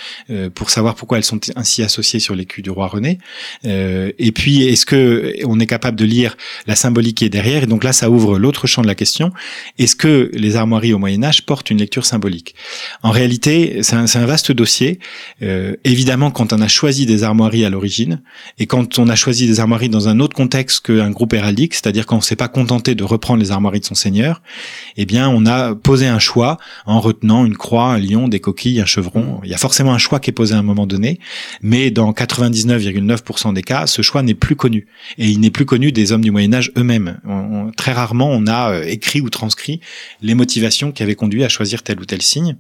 pour savoir pourquoi elles sont ainsi associées sur l'écu du roi René. et puis, est-ce que on est capable de lire la symbolique qui est derrière? Et donc là, ça ouvre l'autre champ de la question. Est-ce que les armoiries au Moyen Âge portent une lecture symbolique? En réalité, c'est un, vaste dossier. évidemment, quand on a choisi des armoiries à l'origine, et quand on a choisi des armoiries dans un autre contexte qu'un groupe héraldique, c'est-à-dire quand on s'est pas contenté de reprendre les armoiries de son seigneur, eh bien, on a posé un choix en retenant une croix, un lion, des coquilles, un chevron. Il y a forcément un choix qui est posé à un moment donné, mais dans 99,9% des cas, ce choix n'est plus connu. Et il n'est plus connu des hommes du Moyen Âge eux-mêmes. très rarement, on a euh, écrit ou transcrit les motivations qui avaient conduit à choisir tel ou tel signe.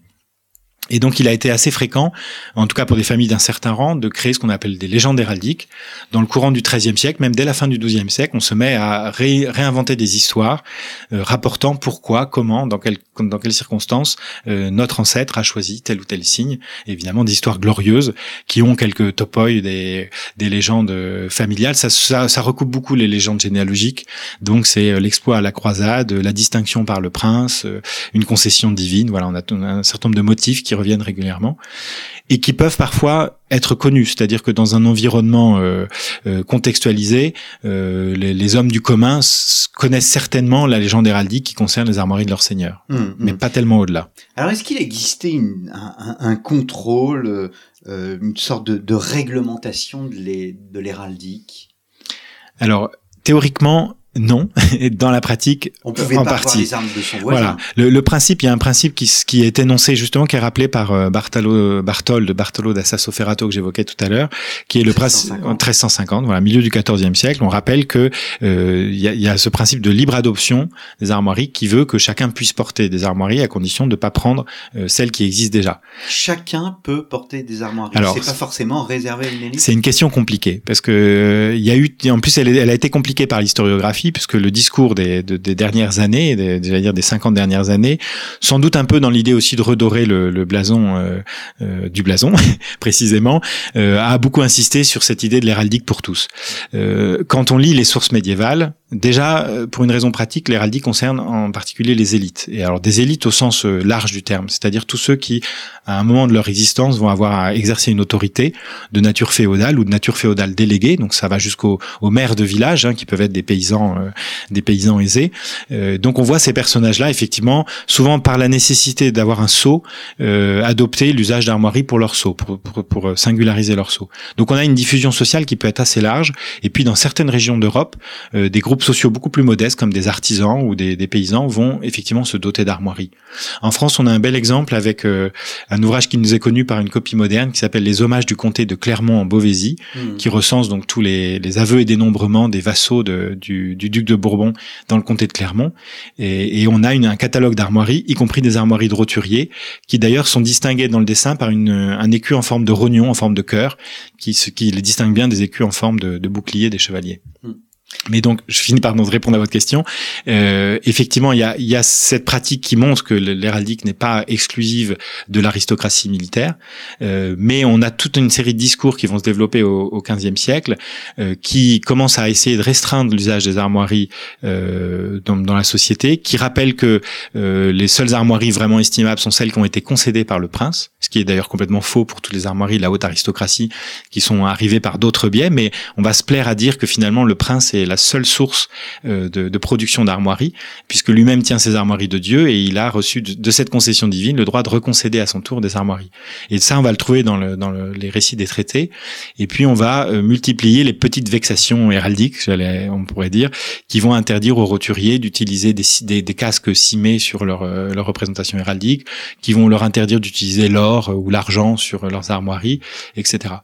Et donc, il a été assez fréquent, en tout cas pour des familles d'un certain rang, de créer ce qu'on appelle des légendes héraldiques. Dans le courant du XIIIe siècle, même dès la fin du XIIe siècle, on se met à réinventer des histoires euh, rapportant pourquoi, comment, dans, quel, dans quelles circonstances euh, notre ancêtre a choisi tel ou tel signe. Évidemment, des histoires glorieuses qui ont quelques topoi des, des légendes familiales. Ça, ça, ça, recoupe beaucoup les légendes généalogiques. Donc, c'est euh, l'exploit à la croisade, la distinction par le prince, une concession divine. Voilà, on a un certain nombre de motifs qui reviennent régulièrement et qui peuvent parfois être connus, c'est-à-dire que dans un environnement euh, euh, contextualisé, euh, les, hommes du commun connaissent certainement la légende héraldique qui concerne les armoiries de leur seigneur, hum, mais hum. pas tellement au-delà. Alors est-ce qu'il existait un, contrôle, une sorte de, réglementation de l'héraldique? Alors théoriquement, non, et dans la pratique, on pouvait en pas partie. les armes de son voisin. Voilà. Le, le, principe, il y a un principe qui, qui est énoncé justement, qui est rappelé par euh, Bartolo, Bartol de Bartolo da Sassoferrato que j'évoquais tout à l'heure, qui est le principe 1350, voilà, milieu du XIVe siècle. On rappelle que euh, il y, a, y, a, ce principe de libre adoption des armoiries qui veut que chacun puisse porter des armoiries à condition de ne pas prendre euh, celles qui existent déjà. Chacun peut porter des armoiries. C'est pas forcément réservé à une élite. C'est une question compliquée parce que euh, il y a eu, en plus, elle, elle a été compliquée par l'historiographie puisque le discours des, des dernières années, des, dire des 50 dernières années, sans doute un peu dans l'idée aussi de redorer le, le blason euh, euh, du blason, précisément, euh, a beaucoup insisté sur cette idée de l'héraldique pour tous. quand on lit les sources médiévales, Déjà, euh, pour une raison pratique, l'héraldique concerne en particulier les élites. Et alors des élites au sens euh, large du terme, c'est-à-dire tous ceux qui, à un moment de leur existence, vont avoir à exercer une autorité de nature féodale ou de nature féodale déléguée. Donc ça va jusqu'aux maires de village, hein, qui peuvent être des paysans, euh, des paysans aisés. donc on voit ces personnages-là, effectivement, souvent par la nécessité d'avoir un sceau, adopter l'usage d'armoiries pour leur sceau, pour, pour, pour, singulariser leur sceau. Donc on a une diffusion sociale qui peut être assez large. Et puis dans certaines régions d'Europe, des groupes sociaux beaucoup plus modestes, comme des artisans ou des, paysans, vont effectivement se doter d'armoiries. En France, on a un bel exemple avec euh, un ouvrage qui nous est connu par une copie moderne qui s'appelle Les hommages du comté de Clermont en Beauvaisis, hmm. qui recense donc tous les, aveux et dénombrements des vassaux du, duc de Bourbon dans le comté de Clermont. Et, on a une, un catalogue d'armoiries, y compris des armoiries de roturiers, qui d'ailleurs sont distinguées dans le dessin par une, un écu en forme de rognon, en forme de cœur, qui, qui les distingue bien des écus en forme de, de bouclier des chevaliers. Hmm. Mais donc, je finis par répondre à votre question. Euh, effectivement, il y a, y a, cette pratique qui montre que l'héraldique n'est pas exclusive de l'aristocratie militaire, euh, mais on a toute une série de discours qui vont se développer au, au XVe siècle, euh, qui commencent à essayer de restreindre l'usage des armoiries euh, dans, dans, la société, qui rappellent que euh, les seules armoiries vraiment estimables sont celles qui ont été concédées par le prince, ce qui est d'ailleurs complètement faux pour toutes les armoiries de la haute aristocratie qui sont arrivées par d'autres biais, mais on va se plaire à dire que finalement le prince est la seule source euh, de, production d'armoiries, puisque lui-même tient ses armoiries de Dieu et il a reçu de, cette concession divine le droit de reconcéder à son tour des armoiries. Et ça, on va le trouver dans, le, dans le, les récits des traités. Et puis, on va euh, multiplier les petites vexations héraldiques, on pourrait dire, qui vont interdire aux roturiers d'utiliser des, casques cimés sur leur, euh, leur représentation héraldique, qui vont leur interdire d'utiliser l'or ou l'argent sur leurs armoiries, etc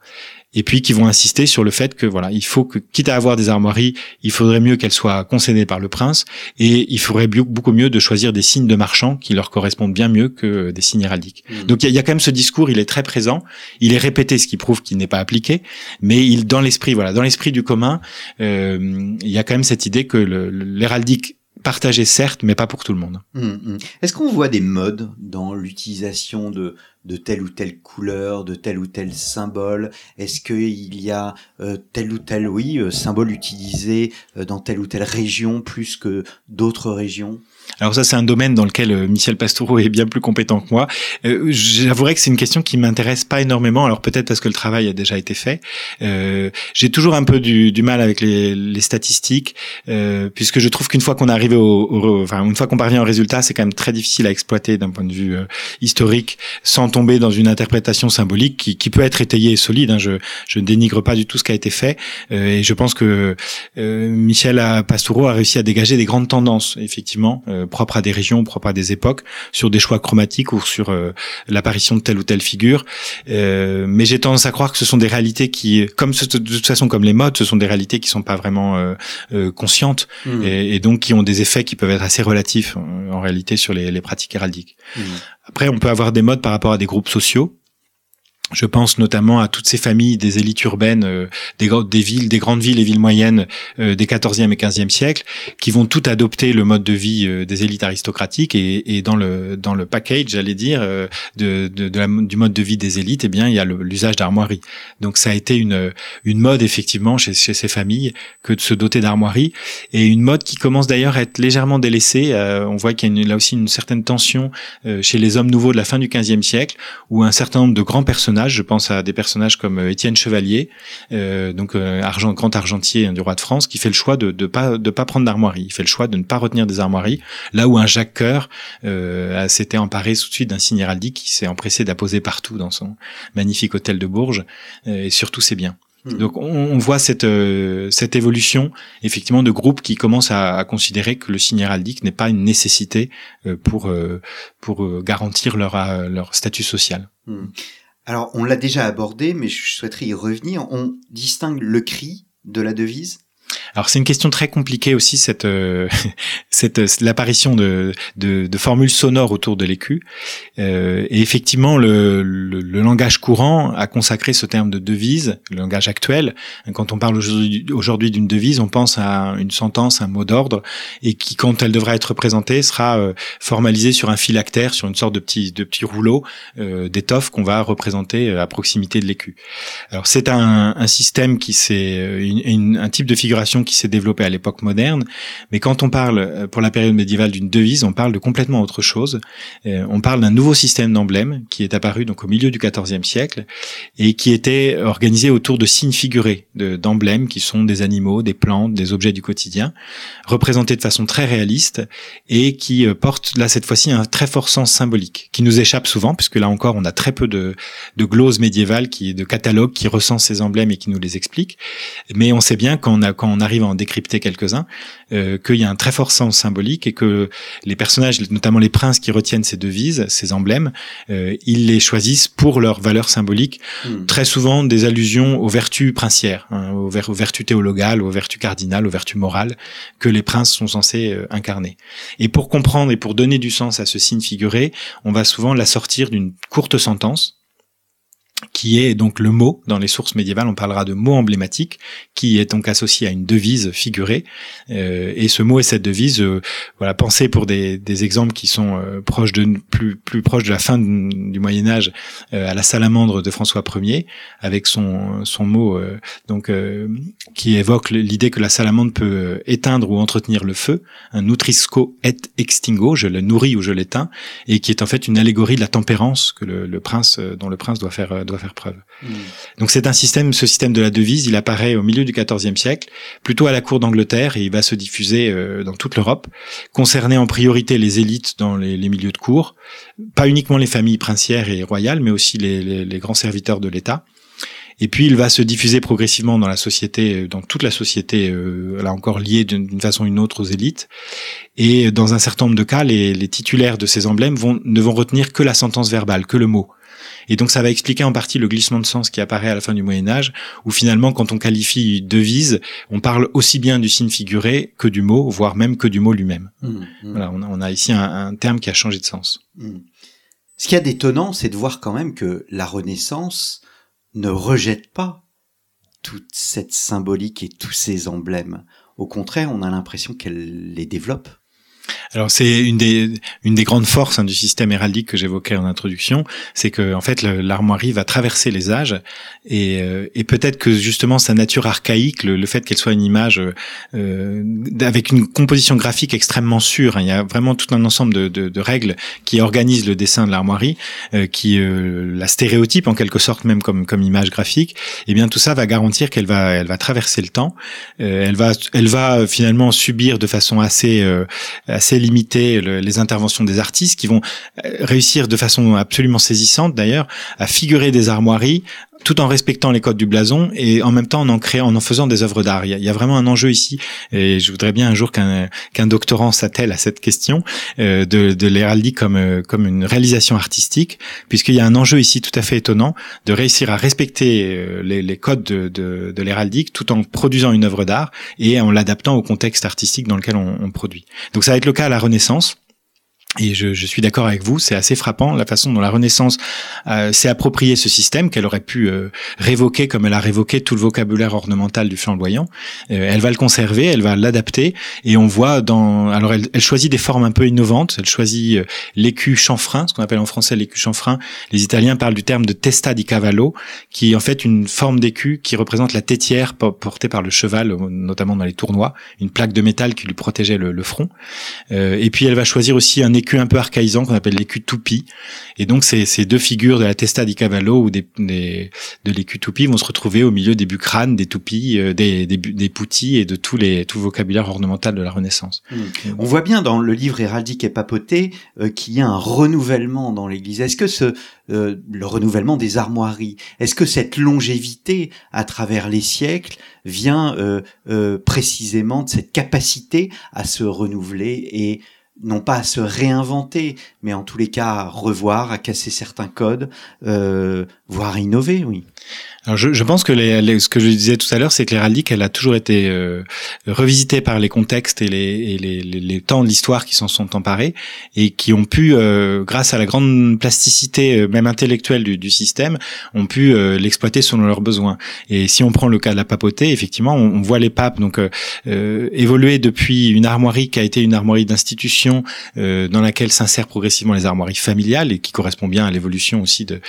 et puis qui vont insister sur le fait que voilà, il faut que quitte à avoir des armoiries, il faudrait mieux qu'elles soient concédées par le prince et il faudrait beaucoup mieux de choisir des signes de marchands qui leur correspondent bien mieux que des signes héraldiques. Mmh. Donc il y, a quand même ce discours, il est très présent, il est répété, ce qui prouve qu'il n'est pas appliqué, mais il dans l'esprit voilà, dans l'esprit du commun, euh, il y a quand même cette idée que l'héraldique partagé certes, mais pas pour tout le monde. Mmh, mmh. Est-ce qu'on voit des modes dans l'utilisation de telle ou telle couleur, de tel ou tel symbole? Est-ce qu'il y a euh, tel ou tel, oui, euh, symbole utilisé dans telle ou telle région plus que d'autres régions? Alors ça, c'est un domaine dans lequel euh, Michel Pastoureau est bien plus compétent que moi. Euh, J'avouerais que c'est une question qui m'intéresse pas énormément. Alors peut-être parce que le travail a déjà été fait. Euh, J'ai toujours un peu du, du mal avec les, les statistiques, euh, puisque je trouve qu'une fois qu'on arrive au, au, enfin une fois qu'on parvient au résultat, c'est quand même très difficile à exploiter d'un point de vue euh, historique, sans tomber dans une interprétation symbolique qui, qui peut être étayée et solide. Hein. Je, je ne dénigre pas du tout ce qui a été fait, euh, et je pense que Michel Pastoureau a réussi à dégager des grandes tendances, effectivement euh, propres à des régions, propres à des époques, sur des choix chromatiques ou sur euh, l'apparition de telle ou telle figure. Euh, mais j'ai tendance à croire que ce sont des réalités qui, comme de toute façon comme les modes, ce sont des réalités qui sont pas vraiment conscientes mmh. et, donc qui ont des effets qui peuvent être assez relatifs en, réalité sur les, pratiques héraldiques. Mmh. Après, on peut avoir des modes par rapport à des groupes sociaux. Je pense notamment à toutes ces familles des élites urbaines, euh, des, des, villes, des grandes villes et villes moyennes euh, des 14e et 15e siècles, qui vont tout adopter le mode de vie euh, des élites aristocratiques et, et, dans le dans le package, j'allais dire, de, de, de la, du mode de vie des élites, eh bien, il y a l'usage d'armoiries. Donc, ça a été une une mode effectivement chez, chez ces familles que de se doter d'armoiries et une mode qui commence d'ailleurs à être légèrement délaissée. on voit qu'il y a là aussi une certaine tension chez les hommes nouveaux de la fin du 15e siècle, où un certain nombre de grands personnages je pense à des personnages comme euh, Étienne Chevalier, euh, donc euh, argent, grand argentier du roi de France, qui fait le choix de ne pas de pas prendre d'armoirie. Il fait le choix de ne pas retenir des armoiries, là où un Jacques Coeur s'était emparé tout de suite d'un signe héraldique qui s'est empressé d'apposer partout dans son magnifique hôtel de Bourges et surtout ses biens. Hmm. Donc on, voit cette cette évolution effectivement de groupes qui commencent à, considérer que le signe héraldique n'est pas une nécessité pour pour garantir leur leur statut social. Hmm. Alors, on l'a déjà abordé, mais je souhaiterais y revenir. On distingue le cri de la devise alors c'est une question très compliquée aussi cette euh, cette euh, l'apparition de, de, de formules sonores autour de l'écu. Euh, et effectivement le, le, langage courant a consacré ce terme de devise le langage actuel. Quand on parle aujourd'hui d'une devise on pense à une sentence un mot d'ordre et qui quand elle devra être présentée sera euh, formalisée sur un phylactère sur une sorte de petit de petit rouleau d'étoffe qu'on va représenter à proximité de l'écu. Alors c'est un, un système qui c'est un type de figuration qui s'est développée à l'époque moderne. Mais quand on parle euh, pour la période médiévale d'une devise, on parle de complètement autre chose. Euh, on parle d'un nouveau système d'emblèmes qui est apparu donc au milieu du XIVe siècle et qui était organisé autour de signes figurés d'emblèmes qui sont des animaux, des plantes, des objets du quotidien, représentés de façon très réaliste et qui euh, portent là cette fois-ci un très fort sens symbolique qui nous échappe souvent puisque là encore on a très peu de, de gloses médiévales de catalogues qui recensent ces emblèmes et qui nous les expliquent. Mais on sait bien quand on a quand on arrive à en décrypter quelques-uns, euh, qu'il y a un très fort sens symbolique et que les personnages, notamment les princes qui retiennent ces devises, ces emblèmes, euh, ils les choisissent pour leur valeur symbolique, hmm. très souvent des allusions aux vertus princières, hein, aux, vertus théologales, aux vertus cardinales, aux vertus morales que les princes sont censés euh, incarner. Et pour comprendre et pour donner du sens à ce signe figuré, on va souvent la sortir d'une courte sentence, qui est donc le mot, dans les sources médiévales, on parlera de mot emblématique, qui est donc associé à une devise figurée. Euh, et ce mot et cette devise, euh, voilà, pensez pour des, des, exemples qui sont euh, proches de plus plus proches de la fin du Moyen Âge, euh, à la salamandre de François Ier, avec son son mot donc qui évoque l'idée que la salamandre peut éteindre ou entretenir le feu, un nutrisco et extingo, je le nourris ou je l'éteins, et qui est en fait une allégorie de la tempérance que le, le prince dont le prince doit faire faire preuve. Hmm. Donc c'est un système, ce système de la devise, il apparaît au milieu du XIVe siècle, plutôt à la cour d'Angleterre, et il va se diffuser euh, dans toute l'Europe, concerner en priorité les élites dans les, milieux de cour, pas uniquement les familles princières et royales, mais aussi les, grands serviteurs de l'État. Et puis il va se diffuser progressivement dans la société, euh, dans toute la société, euh, là encore liée d'une façon ou d'une autre aux élites. Et dans un certain nombre de cas, les, les titulaires de ces emblèmes vont, ne vont retenir que la sentence verbale, que le mot. Et donc ça va expliquer en partie le glissement de sens qui apparaît à la fin du Moyen Âge, où finalement quand on qualifie devise, on parle aussi bien du signe figuré que du mot, voire même que du mot lui-même. Mmh, mmh. Voilà, on a, ici un, terme qui a changé de sens. Mmh. Ce qui est d'étonnant, c'est de voir quand même que la Renaissance ne rejette pas toute cette symbolique et tous ces emblèmes. Au contraire, on a l'impression qu'elle les développe. Alors c'est une des une des grandes forces hein, du système héraldique que j'évoquais en introduction, c'est que en fait l'armoirie va traverser les âges et, euh, et peut-être que justement sa nature archaïque, le, fait qu'elle soit une image euh, avec une composition graphique extrêmement sûre, hein, il y a vraiment tout un ensemble de, de, de règles qui organisent le dessin de l'armoirie, euh, qui euh, la stéréotype en quelque sorte même comme comme image graphique. Et eh bien tout ça va garantir qu'elle va elle va traverser le temps, elle va elle va finalement subir de façon assez assez limiter les interventions des artistes qui vont euh, réussir de façon absolument saisissante d'ailleurs à figurer des armoiries tout en respectant les codes du blason et en même temps en en créant, en en faisant des œuvres d'art. Il, y a vraiment un enjeu ici et je voudrais bien un jour qu'un qu'un doctorant s'attelle à cette question euh, de, de l'héraldique comme euh, comme une réalisation artistique, puisqu'il y a un enjeu ici tout à fait étonnant de réussir à respecter les, les codes de, de, de l'héraldique tout en produisant une œuvre d'art et en l'adaptant au contexte artistique dans lequel on, on produit. Donc ça va être le cas à la Renaissance. Et je, je, suis d'accord avec vous, c'est assez frappant la façon dont la Renaissance euh, s'est approprié ce système qu'elle aurait pu euh, révoquer comme elle a révoqué tout le vocabulaire ornemental du flamboyant. Euh, elle va le conserver, elle va l'adapter, et on voit dans. Alors elle, elle, choisit des formes un peu innovantes. Elle choisit euh, l'écu chanfrein, ce qu'on appelle en français l'écu chanfrein. Les Italiens parlent du terme de testa di cavallo, qui est en fait une forme d'écu qui représente la tétière portée par le cheval, notamment dans les tournois, une plaque de métal qui lui protégeait le, le front. et puis elle va choisir aussi un l'écu un peu archaïsant qu'on appelle l'écu toupie. Et donc ces, deux figures de la testa di cavallo ou des, de l'écu toupie vont se retrouver au milieu des bucranes, des toupies, euh, des, des, des poutis et de tous les tout vocabulaire ornemental de la Renaissance. Mmh. On voit bien dans le livre héraldique et papoté euh, qu'il y a un renouvellement dans l'Église. Est-ce que ce euh, le renouvellement des armoiries, est-ce que cette longévité à travers les siècles vient précisément de cette capacité à se renouveler et non pas à se réinventer, mais en tous les cas à revoir, à casser certains codes, euh, voire à innover, oui. Alors je, je pense que les, ce que je disais tout à l'heure, c'est que l'héraldique, elle a toujours été euh, revisitée par les contextes et les, et les, les, temps de l'histoire qui s'en sont emparés et qui ont pu, euh, grâce à la grande plasticité, euh, même intellectuelle du, du système, ont pu euh, l'exploiter selon leurs besoins. Et si on prend le cas de la papauté, effectivement, on, on voit les papes donc évoluer depuis une armoirie qui a été une armoirie d'institution dans laquelle s'insèrent progressivement les armoiries familiales et qui correspond bien à l'évolution aussi de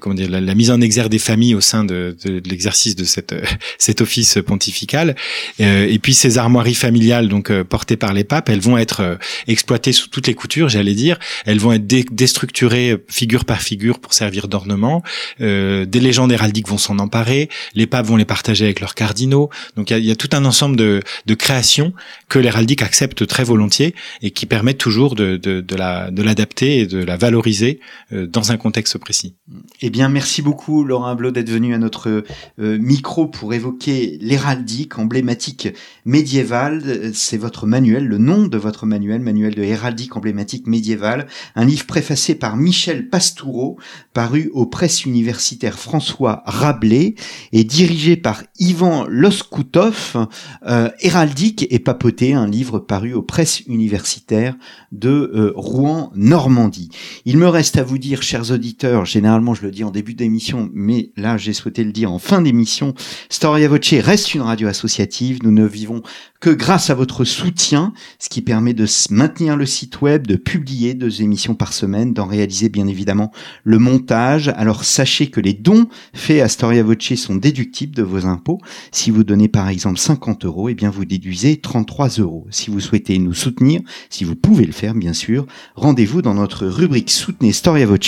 comment dire la, la mise en exergue des familles au sein de l'exercice de cette, cet office pontifical. Euh, et puis ces armoiries familiales, donc euh, portées par les papes, elles vont être euh, exploitées sous toutes les coutures, j'allais dire. Elles vont être déstructurées figure par figure pour servir d'ornement. des légendes héraldiques vont s'en emparer. Les papes vont les partager avec leurs cardinaux. Donc il y, a, tout un ensemble de, de créations que l'héraldique accepte très volontiers et qui permettent toujours de, de, de l'adapter et de la valoriser dans un contexte précis. Eh bien, merci beaucoup Laurent Blot d'être venu à notre euh, micro pour évoquer l'héraldique emblématique médiévale. C'est votre manuel, le nom de votre manuel, manuel de héraldique emblématique médiévale, un livre préfacé par Michel Pastoureau, paru aux presses universitaires François Rabelais et dirigé par Ivan Loskoutov, euh, héraldique et papoté, un livre paru aux presses universitaires de euh, Rouen, Normandie. Il me reste à vous dire, chers auditeurs, généralement je le dis en début d'émission, mais là j'ai souhaité le dire en fin d'émission, Storia Voce reste une radio associative. Nous ne vivons que grâce à votre soutien, ce qui permet de maintenir le site web, de publier deux émissions par semaine, d'en réaliser bien évidemment le montage. Alors sachez que les dons faits à Storia Voce sont déductibles de vos impôts. Si vous donnez par exemple 50 euros, eh bien vous déduisez 33 euros. Si vous souhaitez nous soutenir, si vous pouvez le faire bien sûr, rendez-vous dans notre rubrique Soutenez Storia Voce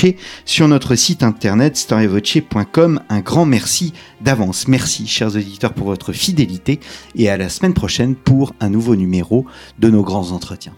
sur notre site internet storiavoce.com. Un grand merci d'avance. Merci, chers auditeurs, pour votre fidélité et à la semaine prochaine pour un nouveau numéro de nos grands entretiens.